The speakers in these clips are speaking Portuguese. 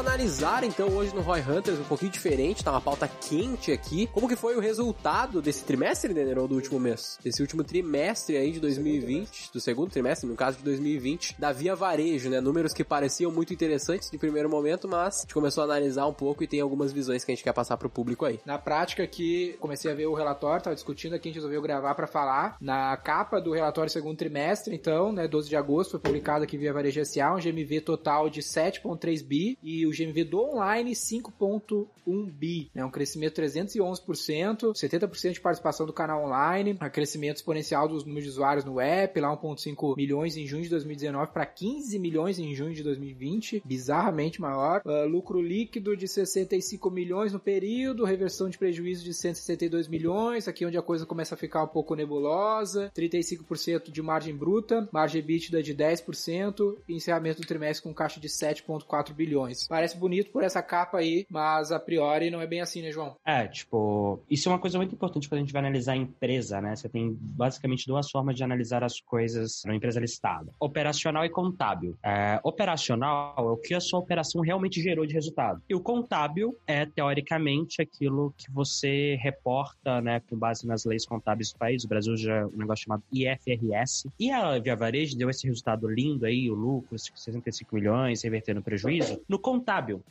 Analisar então hoje no Roy Hunters um pouquinho diferente, tá uma pauta quente aqui. Como que foi o resultado desse trimestre, Denner, ou do último mês? Desse último trimestre aí de 2020, do segundo trimestre, no caso de 2020, da Via Varejo, né? Números que pareciam muito interessantes de primeiro momento, mas a gente começou a analisar um pouco e tem algumas visões que a gente quer passar pro público aí. Na prática aqui, comecei a ver o relatório, tava discutindo aqui, a gente resolveu gravar para falar. Na capa do relatório segundo trimestre, então, né, 12 de agosto, foi publicado aqui via Varejo SA, um GMV total de 7.3 bi e o GMV do online 5.1 bi, né, um crescimento 311%, 70% de participação do canal online, um crescimento exponencial dos números de usuários no app, lá 1.5 milhões em junho de 2019 para 15 milhões em junho de 2020, bizarramente maior, uh, lucro líquido de 65 milhões no período, reversão de prejuízo de 162 milhões, aqui onde a coisa começa a ficar um pouco nebulosa, 35% de margem bruta, margem EBITDA de 10% e encerramento do trimestre com caixa de 7.4 bilhões. Parece bonito por essa capa aí, mas a priori não é bem assim, né, João? É, tipo, isso é uma coisa muito importante quando a gente vai analisar a empresa, né? Você tem basicamente duas formas de analisar as coisas numa empresa listada: operacional e contábil. É, operacional é o que a sua operação realmente gerou de resultado. E o contábil é, teoricamente, aquilo que você reporta, né, com base nas leis contábeis do país. O Brasil já é um negócio chamado IFRS. E a Via Varejo deu esse resultado lindo aí, o lucro, 65 milhões, revertendo prejuízo. No contábil.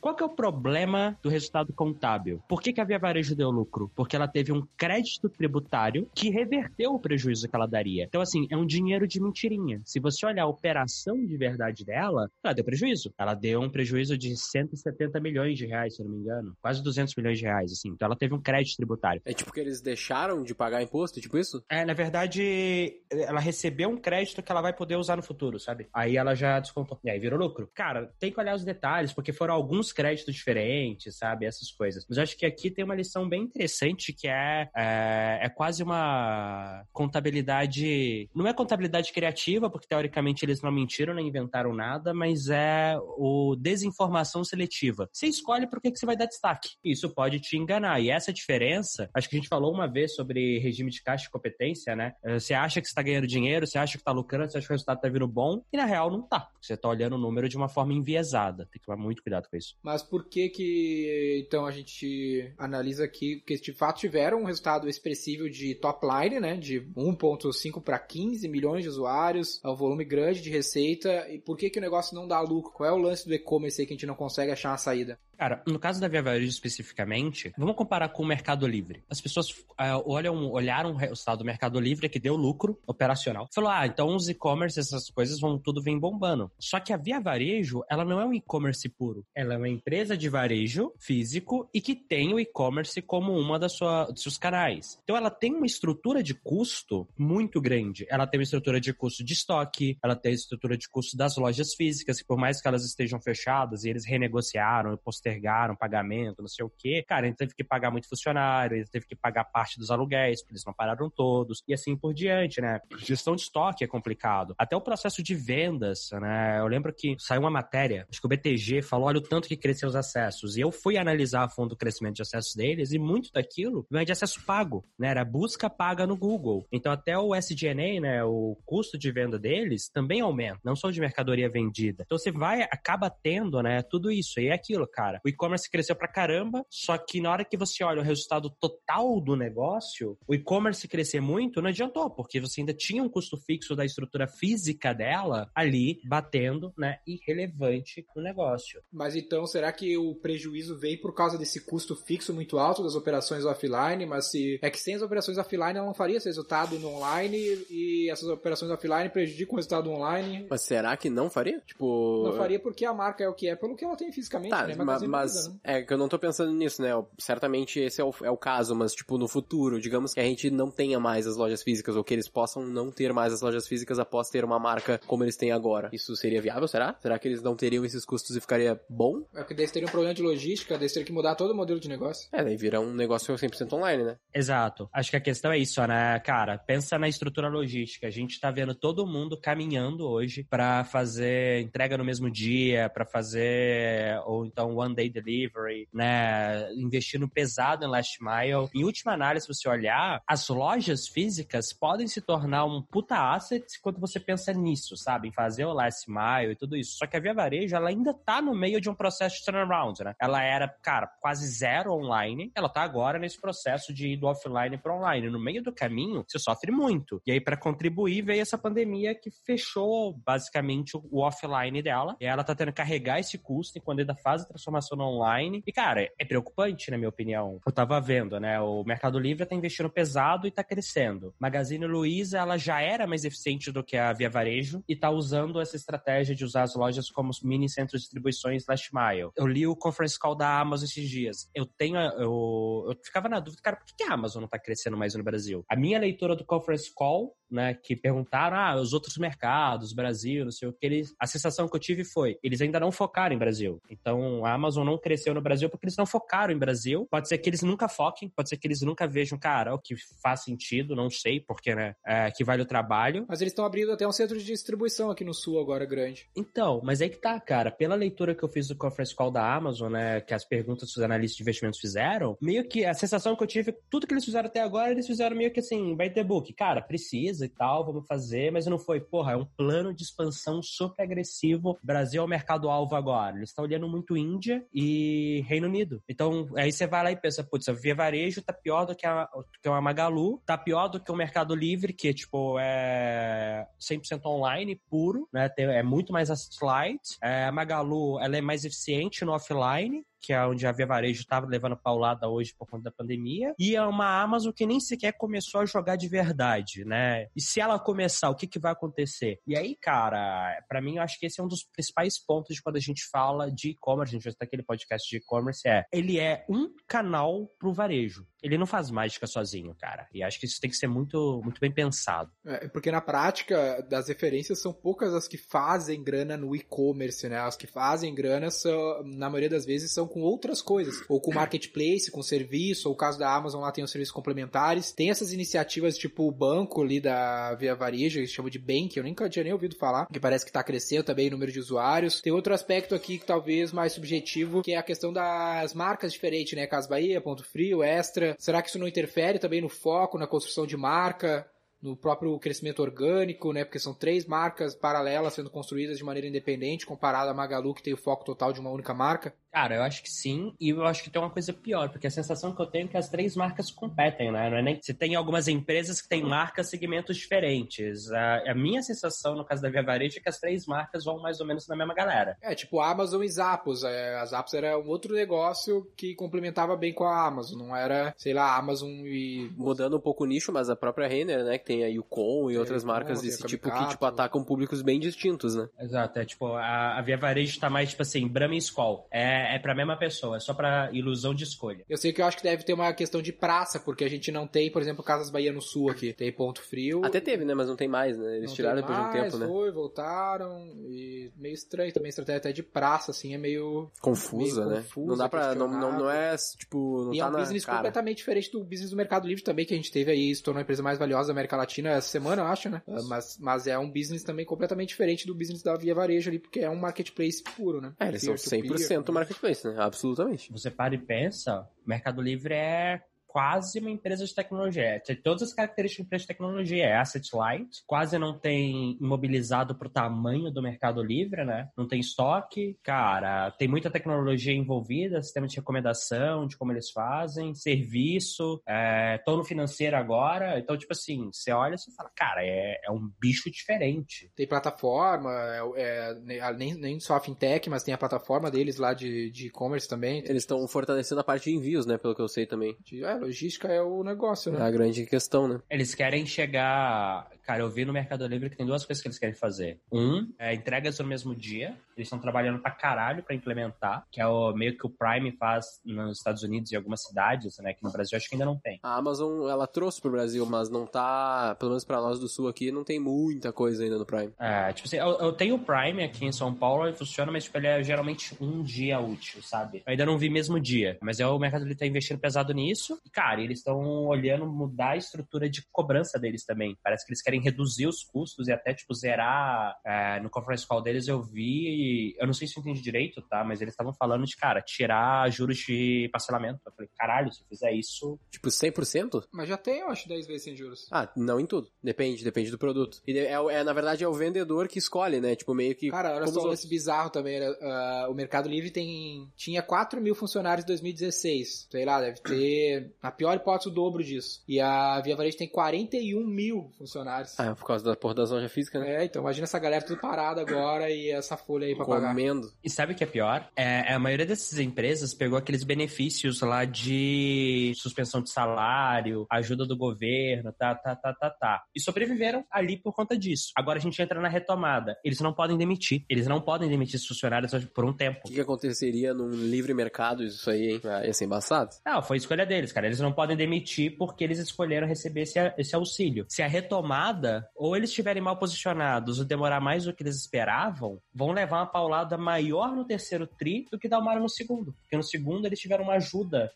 Qual que é o problema do resultado contábil? Por que, que a Via Varejo deu lucro? Porque ela teve um crédito tributário que reverteu o prejuízo que ela daria. Então, assim, é um dinheiro de mentirinha. Se você olhar a operação de verdade dela, ela deu prejuízo. Ela deu um prejuízo de 170 milhões de reais, se eu não me engano. Quase 200 milhões de reais, assim. Então, ela teve um crédito tributário. É tipo que eles deixaram de pagar imposto, tipo isso? É, na verdade, ela recebeu um crédito que ela vai poder usar no futuro, sabe? Aí ela já descontou. E aí virou lucro. Cara, tem que olhar os detalhes, porque foram alguns créditos diferentes, sabe? Essas coisas. Mas acho que aqui tem uma lição bem interessante que é, é, é quase uma contabilidade. Não é contabilidade criativa, porque teoricamente eles não mentiram nem inventaram nada, mas é o desinformação seletiva. Você escolhe por que, que você vai dar destaque. Isso pode te enganar. E essa diferença, acho que a gente falou uma vez sobre regime de caixa de competência, né? Você acha que está ganhando dinheiro, você acha que está lucrando, você acha que o resultado está vindo bom, e na real não tá. Você está olhando o número de uma forma enviesada. Tem que tomar muito cuidado com isso. Mas por que que, então, a gente analisa aqui que de fato tiveram um resultado expressivo de top line, né? De 1.5 para 15 milhões de usuários, é um volume grande de receita. E por que que o negócio não dá lucro? Qual é o lance do e-commerce aí que a gente não consegue achar uma saída? Cara, no caso da Via Varejo especificamente, vamos comparar com o Mercado Livre. As pessoas uh, olham, olharam o resultado do Mercado Livre que deu lucro operacional. Falou, ah, então os e-commerce, essas coisas vão tudo vem bombando. Só que a Via Varejo, ela não é um e-commerce puro. Ela é uma empresa de varejo físico e que tem o e-commerce como uma das sua, dos seus canais. Então ela tem uma estrutura de custo muito grande. Ela tem uma estrutura de custo de estoque, ela tem a estrutura de custo das lojas físicas, que por mais que elas estejam fechadas e eles renegociaram e postergaram pagamento, não sei o quê, cara, ele teve que pagar muito funcionário, ele teve que pagar parte dos aluguéis, porque eles não pararam todos, e assim por diante, né? Gestão de estoque é complicado. Até o processo de vendas, né? Eu lembro que saiu uma matéria, acho que o BTG falou, olha o tanto que cresceu os acessos. E eu fui analisar a fundo o crescimento de acessos deles, e muito daquilo vem de acesso pago, né? Era busca paga no Google. Então até o SG&A, né? O custo de venda deles também aumenta, não só de mercadoria vendida. Então você vai, acaba tendo, né? Tudo isso. E é aquilo, cara. O e-commerce cresceu pra caramba, só que na hora que você olha o resultado total do negócio, o e-commerce crescer muito não adiantou, porque você ainda tinha um custo fixo da estrutura física dela ali batendo, né? Irrelevante no negócio. Mas então, será que o prejuízo veio por causa desse custo fixo muito alto das operações offline? Mas se é que sem as operações offline ela não faria esse resultado no online e essas operações offline prejudicam o resultado online. Mas será que não faria? Tipo. Não faria porque a marca é o que é, pelo que ela tem fisicamente, Tá, né? mas, Mas é que eu não tô pensando nisso, né? Certamente esse é o, é o caso, mas tipo, no futuro, digamos que a gente não tenha mais as lojas físicas, ou que eles possam não ter mais as lojas físicas após ter uma marca como eles têm agora. Isso seria viável, será? Será que eles não teriam esses custos e ficaria bom? É porque daí teria um problema de logística, daí teria que mudar todo o modelo de negócio. É, daí vira um negócio 100% online, né? Exato. Acho que a questão é isso, né, cara? Pensa na estrutura logística. A gente tá vendo todo mundo caminhando hoje pra fazer entrega no mesmo dia, pra fazer ou então one day delivery, né? Investindo pesado em last mile. Em última análise, se você olhar, as lojas físicas podem se tornar um puta asset quando você pensa nisso, sabe? Em fazer o last mile e tudo isso. Só que a Via Varejo, ela ainda tá no meio de um processo de turnaround, né? Ela era, cara, quase zero online. Ela tá agora nesse processo de ir do offline para online. No meio do caminho, você sofre muito. E aí, para contribuir, veio essa pandemia que fechou basicamente o offline dela. E ela tá tendo que carregar esse custo enquanto ainda faz a transformação no online. E, cara, é preocupante, na minha opinião. Eu tava vendo, né? O Mercado Livre tá investindo pesado e tá crescendo. Magazine Luiza, ela já era mais eficiente do que a Via Varejo e tá usando essa estratégia de usar as lojas como mini centros de distribuições last mile. Eu li o conference call da Amazon esses dias. Eu tenho, eu, eu ficava na dúvida, cara, por que a Amazon não tá crescendo mais no Brasil? A minha leitura do conference call né, que perguntaram, ah, os outros mercados, Brasil, não sei o que, eles, a sensação que eu tive foi, eles ainda não focaram em Brasil. Então, a Amazon não cresceu no Brasil porque eles não focaram em Brasil. Pode ser que eles nunca foquem, pode ser que eles nunca vejam, cara, o que faz sentido, não sei, porque, né, é, que vale o trabalho. Mas eles estão abrindo até um centro de distribuição aqui no sul agora, grande. Então, mas aí que tá, cara, pela leitura que eu fiz do conference call da Amazon, né, que as perguntas que os analistas de investimentos fizeram, meio que a sensação que eu tive, tudo que eles fizeram até agora, eles fizeram meio que assim, vai ter book, cara, precisa e tal, vamos fazer, mas não foi, porra, é um plano de expansão super agressivo. Brasil é o mercado-alvo agora. Eles estão olhando muito Índia e Reino Unido. Então, aí você vai lá e pensa, putz, a Via Varejo tá pior do que a, que uma Magalu, tá pior do que o Mercado Livre, que, tipo, é 100% online, puro, né? Tem- é muito mais asset light. É, a Magalu, ela é mais eficiente no offline, que é onde a Via Varejo estava levando paulada hoje por conta da pandemia, e é uma Amazon que nem sequer começou a jogar de verdade, né? E se ela começar, o que, que vai acontecer? E aí, cara, pra mim, eu acho que esse é um dos principais pontos de quando a gente fala de e-commerce, a gente vai ter aquele podcast de e-commerce, é, ele é um canal pro varejo. Ele não faz mágica sozinho, cara. E acho que isso tem que ser muito, muito bem pensado. É, porque na prática, das referências são poucas as que fazem grana no e-commerce, né? As que fazem grana são, na maioria das vezes, são com outras coisas. Ou com marketplace, com serviço, ou o caso da Amazon lá tem os serviços complementares. Tem essas iniciativas tipo o banco ali da Via Varejo, se chama de Bank, eu nunca tinha nem ouvido falar, que parece que tá crescendo também o número de usuários. Tem outro aspecto aqui que talvez mais subjetivo, que é a questão das marcas diferentes, né? Casa Bahia, Ponto Frio, Extra. Será que isso não interfere também no foco, na construção de marca? no próprio crescimento orgânico, né? Porque são três marcas paralelas sendo construídas de maneira independente, comparado à Magalu, que tem o foco total de uma única marca. Cara, eu acho que sim, e eu acho que tem uma coisa pior, porque a sensação que eu tenho é que as três marcas competem, né? Não é nem... Você tem algumas empresas que têm marcas segmentos diferentes. A, a minha sensação, no caso da Via Varejo, é que as três marcas vão mais ou menos na mesma galera. É, tipo Amazon e Zappos. É, a Zappos era um outro negócio que complementava bem com a Amazon. Não era, sei lá, Amazon e... Mudando um pouco o nicho, mas a própria Renner, né, que tem a Yukon e outras marcas desse tipo que, tipo, atacam públicos bem distintos, né? Exato, é tipo, a, a Via Varejo tá mais, tipo assim, Brahma e Skol. É, é pra mesma pessoa, é só pra ilusão de escolha. Eu sei que eu acho que deve ter uma questão de praça, porque a gente não tem, por exemplo, Casas Bahia no Sul aqui. Tem Ponto Frio. Até teve, né, mas não tem mais, né? Eles Não tiraram depois de um mais, tempo, né? Foi, voltaram. E meio estranho também, a estratégia até de praça, assim, é meio. Confusa, meio né? confusa, não dá pra. Não, não, não é, tipo, não e tá é um na business cara. completamente diferente do business do Mercado Livre também, que a gente teve aí, se tornou a empresa mais valiosa da América Latina essa semana, eu acho, né? Mas, mas é um business também completamente diferente do business da Via Varejo ali, porque é um marketplace puro, né? É, eles são Peer-to-peer. 100% marketplace, né? Absolutamente. Você para e pensa, Mercado Livre é quase uma empresa de tecnologia. É, Tem todas as características de empresa de tecnologia. É asset light, quase não tem imobilizado pro tamanho do Mercado Livre, né? Não tem estoque. Cara, tem muita tecnologia envolvida, sistema de recomendação, de como eles fazem, serviço, é, tô no financeiro agora. Então, tipo assim, você olha e você fala, cara, é, é um bicho diferente. Tem plataforma, é, é, nem, nem só a fintech, mas tem a plataforma deles lá de de e-commerce também. Eles estão fortalecendo a parte de envios, né? Pelo que eu sei também. De- É, logística é o negócio, É né? a grande questão, né? Eles querem chegar. Cara, eu vi no Mercado Livre que tem duas coisas que eles querem fazer. Um, é entregas no mesmo dia. Eles estão trabalhando pra caralho pra implementar, que é o meio que o Prime faz nos Estados Unidos e algumas cidades, né? Que no Brasil acho que ainda não tem. A Amazon, ela trouxe pro Brasil, mas não tá, pelo menos pra nós do Sul aqui, não tem muita coisa ainda no Prime. É, tipo assim, eu, eu tenho o Prime aqui em São Paulo e funciona, mas tipo, ele é geralmente um dia útil, sabe? Eu ainda não vi mesmo dia, mas é o mercado ele tá investindo pesado nisso. E, cara, eles estão olhando mudar a estrutura de cobrança deles também. Parece que eles querem reduzir os custos e até, tipo, zerar. É, no conference call deles eu vi, eu não sei se eu entendi direito, tá? Mas eles estavam falando de, cara, tirar juros de parcelamento. Eu falei, caralho, se eu fizer isso. Tipo, 100%? Mas já tem, eu acho, 10 vezes sem juros. Ah, não em tudo. Depende, depende do produto. E é, é, na verdade, é o vendedor que escolhe, né? Tipo, meio que. Cara, olha só esse bizarro também. Era, ah, o Mercado Livre tem, tinha 4 mil funcionários em 2016. Sei lá, deve ter, na pior hipótese, o dobro disso. E a Via Varejo tem 41 mil funcionários. Ah, por causa da porra da loja física, né? É, então imagina essa galera tudo parada agora e essa folha aí pra pagar. Comendo. E sabe o que é pior? É, a maioria dessas empresas pegou aqueles benefícios lá de suspensão de salário, ajuda do governo, tá, tá, tá, tá, tá. E sobreviveram ali por conta disso. Agora a gente entra na retomada. Eles não podem demitir. Eles não podem demitir esses funcionários por um tempo. O que, que aconteceria num livre mercado isso aí, hein? Ah, ia ser embaçado. Não, foi escolha deles, cara. Eles não podem demitir porque eles escolheram receber esse, esse auxílio. Se a retomada, ou eles estiverem mal posicionados ou demorar mais do que eles esperavam, vão levar uma paulada maior no terceiro tri do que uma no segundo. Porque no segundo eles tiveram uma ajuda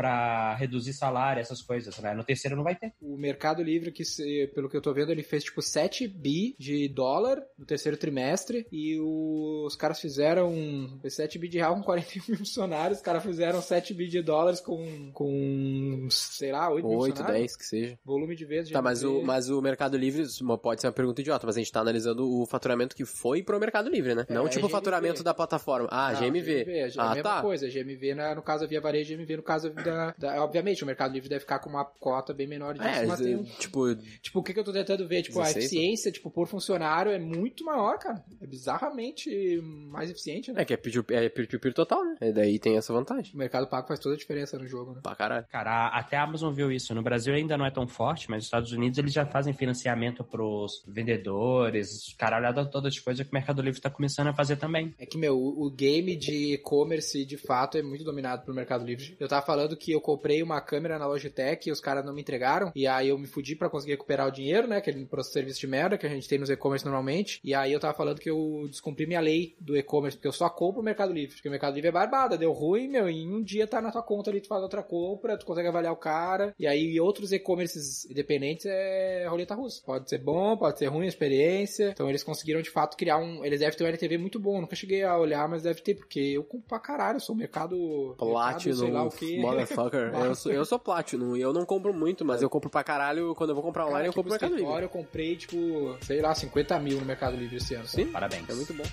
para reduzir salário, essas coisas, né? No terceiro não vai ter. O Mercado Livre, que pelo que eu tô vendo, ele fez tipo 7 bi de dólar no terceiro trimestre e o- os caras fizeram fez 7 bi de real com 41 mil funcionários, os caras fizeram 7 bi de dólares com, com sei lá, 8 mil 8, funcionários. 10, que seja. Volume de vezes. Tá, mas o, mas o Mercado Livre, pode ser uma pergunta idiota, mas a gente tá analisando o faturamento que foi pro Mercado Livre, né? É, não é tipo o GMV. faturamento da plataforma. Ah, Não, GMV. é a Ah, mesma tá. coisa. GMV, na- no caso da Via Varejo, GMV no caso da- Obviamente, o Mercado Livre deve ficar com uma cota bem menor disso, É, mas tem um tipo, Tipo, o que, que eu tô tentando ver? Tipo, 16, a eficiência, tipo, por funcionário é muito maior, cara. É bizarramente mais eficiente, né? é que é peer-to-peer é peer-to-peer total, né? E daí tem essa vantagem. O Mercado Pago faz toda a diferença no jogo, né? Pra caralho. Cara, até a Amazon viu isso. No Brasil ainda não é tão forte, mas nos Estados Unidos eles já fazem financiamento pros vendedores, caralhada toda de coisa que o Mercado Livre tá começando a fazer também. É que, meu, o, o game de e-commerce, de fato, é muito dominado pelo Mercado Livre. Eu tava falando que eu comprei uma câmera na Logitech e os caras não me entregaram. E aí eu me fudi pra conseguir recuperar o dinheiro, né? Aquele serviço de merda que a gente tem nos e-commerce normalmente. E aí eu tava falando que eu descumpri minha lei do e-commerce, porque eu só compro o Mercado Livre. Porque o Mercado Livre é barbada, deu ruim, meu, em um dia tá na tua conta ali, tu faz outra compra, tu consegue avaliar o cara. E aí outros e-commerces independentes é roleta russa. Pode ser bom, pode ser ruim a experiência. Então eles conseguiram de fato criar um. Eles devem ter um LTV muito bom. Nunca cheguei a olhar, mas deve ter, porque eu compro pra caralho, eu sou um mercado. mercado, sei lá Platinum, o quê. Motherfucker. eu, sou, eu sou Platinum e eu não compro muito, mas eu compro pra caralho. Quando eu vou comprar online, Cara, eu compro no tipo, Mercado Livre. eu comprei, tipo, sei lá, 50 mil no Mercado Livre esse ano. Sim, Parabéns. é muito bom.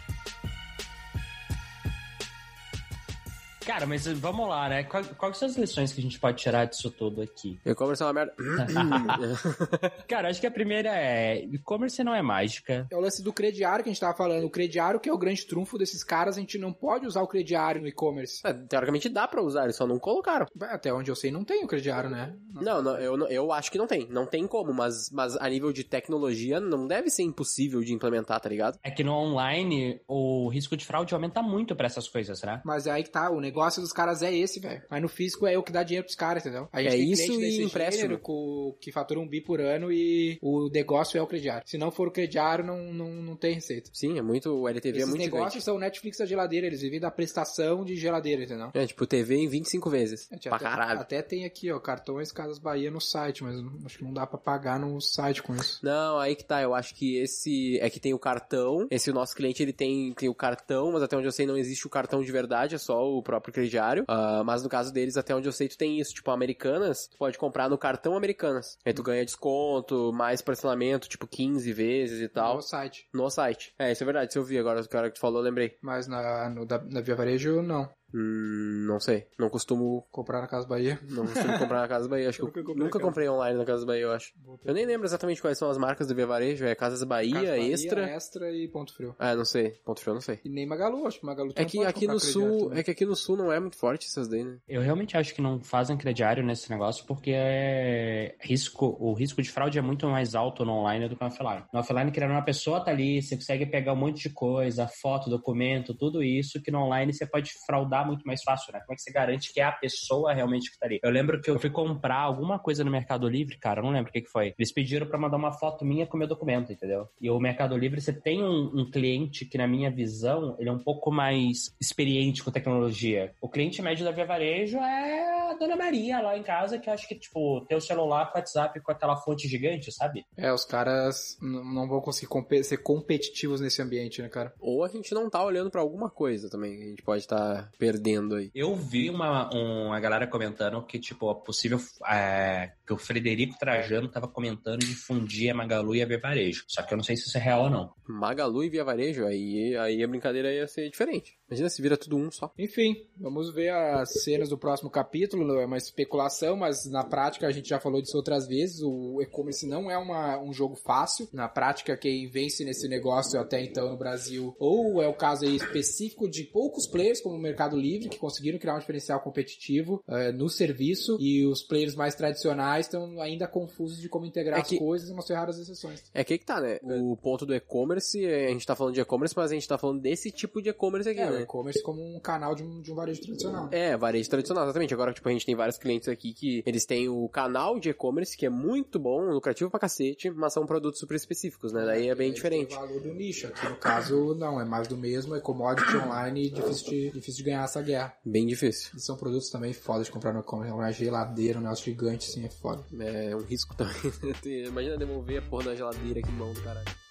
Cara, mas vamos lá, né? Qual- Quais são as lições que a gente pode tirar disso tudo aqui? E-commerce é uma merda. Cara, acho que a primeira é: e-commerce não é mágica. É o lance do crediário que a gente tava falando. O crediário que é o grande trunfo desses caras, a gente não pode usar o crediário no e-commerce. É, teoricamente dá pra usar, eles só não colocaram. Até onde eu sei, não tem o crediário, né? Não, não, eu, eu acho que não tem. Não tem como, mas, mas a nível de tecnologia não deve ser impossível de implementar, tá ligado? É que no online o risco de fraude aumenta muito pra essas coisas, né? Mas é aí que tá, o negócio dos caras é esse, velho. Mas no físico é o que dá dinheiro pros caras, entendeu? A gente É isso e empréstimo. gênero co- que fatura um bi por ano e o negócio é o crediário. Se não for o crediário, não, não, não tem receita. Sim, é muito. O LTV é Esses muito negócios gigante. são o Netflix da geladeira, eles vivem da prestação de geladeira, entendeu? É, tipo, TV em 25 vezes. Gente Pra até, caralho. até tem aqui, ó, cartões Casas Bahia no site, mas acho que não dá pra pagar no site com isso. Não, aí que tá. Eu acho que esse é que tem o cartão. Esse o nosso cliente ele tem, tem o cartão, mas até onde eu sei não existe o cartão de verdade, é só o próprio crediário. Ah, mas no caso deles, até onde eu sei, tu tem isso. Tipo, Americanas, tu pode comprar no cartão Americanas. Aí tu ganha desconto, mais parcelamento, tipo 15 vezes e tal. No site. No site. É, isso é verdade, isso eu vi agora, que a hora que tu falou, eu lembrei. Mas na, no, da, na Via Varejo, não. Hum, não sei. Não costumo. Comprar na Casa Bahia. Não costumo comprar na Casa Bahia. Acho que eu Nunca comprei, nunca comprei online na Casa Bahia, eu acho. Eu nem lembro exatamente quais são as marcas do Via Varejo. É Casas Bahia, Casa Bahia, Extra. Extra e Ponto Frio. Ah, não sei. Ponto frio, eu não sei. E nem Magalu, acho que Magalu É que aqui no sul, é que aqui no sul não é muito forte essas daí, né? Eu realmente acho que não fazem crediário nesse negócio porque é risco, o risco de fraude é muito mais alto no online do que no offline. No offline, querendo uma pessoa tá ali, você consegue pegar um monte de coisa, foto, documento, tudo isso, que no online você pode fraudar muito mais fácil, né? Como é que você garante que é a pessoa realmente que tá ali? Eu lembro que eu fui comprar alguma coisa no Mercado Livre, cara, não lembro o que que foi. Eles pediram pra mandar uma foto minha com meu documento, entendeu? E o Mercado Livre, você tem um, um cliente que, na minha visão, ele é um pouco mais experiente com tecnologia. O cliente médio da Via Varejo é a Dona Maria lá em casa, que eu acho que, tipo, tem o celular com o WhatsApp com aquela fonte gigante, sabe? É, os caras não vão conseguir compe- ser competitivos nesse ambiente, né, cara? Ou a gente não tá olhando pra alguma coisa também. que A gente pode estar perdendo aí. Eu vi uma, uma galera comentando que, tipo, é possível é, que o Frederico Trajano tava comentando de fundir a Magalu e a Via Varejo. Só que eu não sei se isso é real ou não. Magalu e Via Varejo, aí, aí a brincadeira ia ser diferente. Imagina se vira tudo um só. Enfim, vamos ver as cenas do próximo capítulo. É uma especulação, mas na prática a gente já falou disso outras vezes. O e-commerce não é uma, um jogo fácil. Na prática, quem vence nesse negócio até então no Brasil, ou é o caso aí específico de poucos players, como o Mercado Livre, que conseguiram criar um diferencial competitivo eh, no serviço, e os players mais tradicionais estão ainda confusos de como integrar É as que- coisas, mas tem raras exceções. É que que tá, né? O ponto do e-commerce, é, a gente tá falando de e-commerce, mas a gente tá falando desse tipo de e-commerce aqui, É, o né? e-commerce como um canal de um, de um varejo tradicional. É, varejo tradicional, exatamente. Agora, tipo, a gente tem vários clientes aqui que eles têm o canal de e-commerce, que é muito bom, lucrativo pra cacete, mas são produtos super específicos, né? Daí é bem Aí diferente. O valor do nicho. Aqui no caso, não, é mais do mesmo, é commodity online e difícil de, difícil de ganhar essa guerra. Bem difícil. E são produtos também foda de comprar no e-commerce. Uma geladeira, um negócio gigante, assim, é foda. É um risco também. Imagina devolver a porra da geladeira aqui mão do caralho.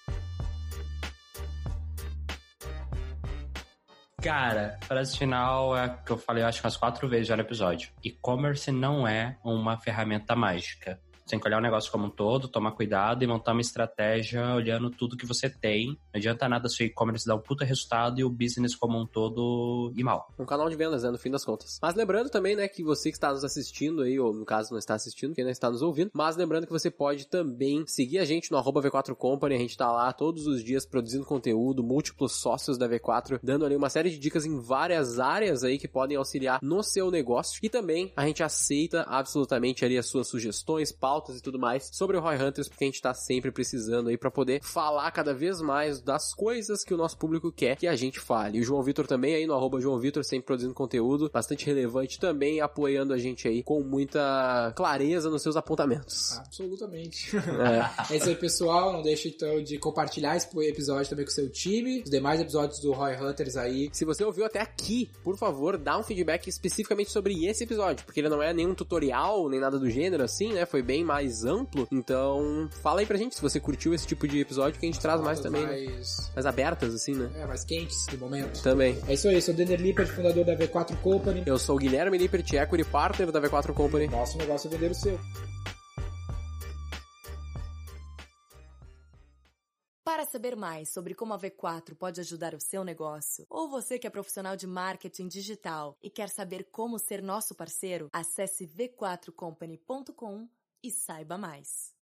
Cara, frase final é que eu falei, acho que umas quatro vezes já no episódio. E-commerce não é uma ferramenta mágica. Tem que olhar o negócio como um todo, tomar cuidado e montar uma estratégia olhando tudo que você tem. Não adianta nada seu e-commerce dar um puta resultado e o business como um todo ir mal. Um canal de vendas, né? No fim das contas. Mas lembrando também, né, que você que está nos assistindo aí, ou no caso não está assistindo, quem não está nos ouvindo, mas lembrando que você pode também seguir a gente no arroba V4 Company, a gente tá lá todos os dias produzindo conteúdo, múltiplos sócios da V4, dando ali uma série de dicas em várias áreas aí que podem auxiliar no seu negócio. E também a gente aceita absolutamente ali as suas sugestões, pautas e tudo mais sobre o Roy Hunters, porque a gente tá sempre precisando aí para poder falar cada vez mais das coisas que o nosso público quer que a gente fale. E o João Vitor também aí no arroba João Vitor, sempre produzindo conteúdo bastante relevante também, apoiando a gente aí com muita clareza nos seus apontamentos. Absolutamente. É. É isso aí, pessoal. Não deixe então de compartilhar esse episódio também com o seu time. Os demais episódios do Roy Hunters aí. Se você ouviu até aqui, por favor, dá um feedback especificamente sobre esse episódio, porque ele não é nenhum tutorial, nem nada do gênero assim, né? Foi bem mais amplo. Então, fala aí pra gente se você curtiu esse tipo de episódio que a gente traz mais também, né? mais, Mais abertas assim, né? é, mais quentes de momento. Também. É isso aí, sou o Denner Lippert, fundador da V4 Company. Eu sou o Guilherme Lippert, equity partner da V4 Company. Nosso negócio é vender o seu. Para saber mais sobre como a V4 pode ajudar o seu negócio, ou você que é profissional de marketing digital e quer saber como ser nosso parceiro, acesse v4company.com e saiba mais.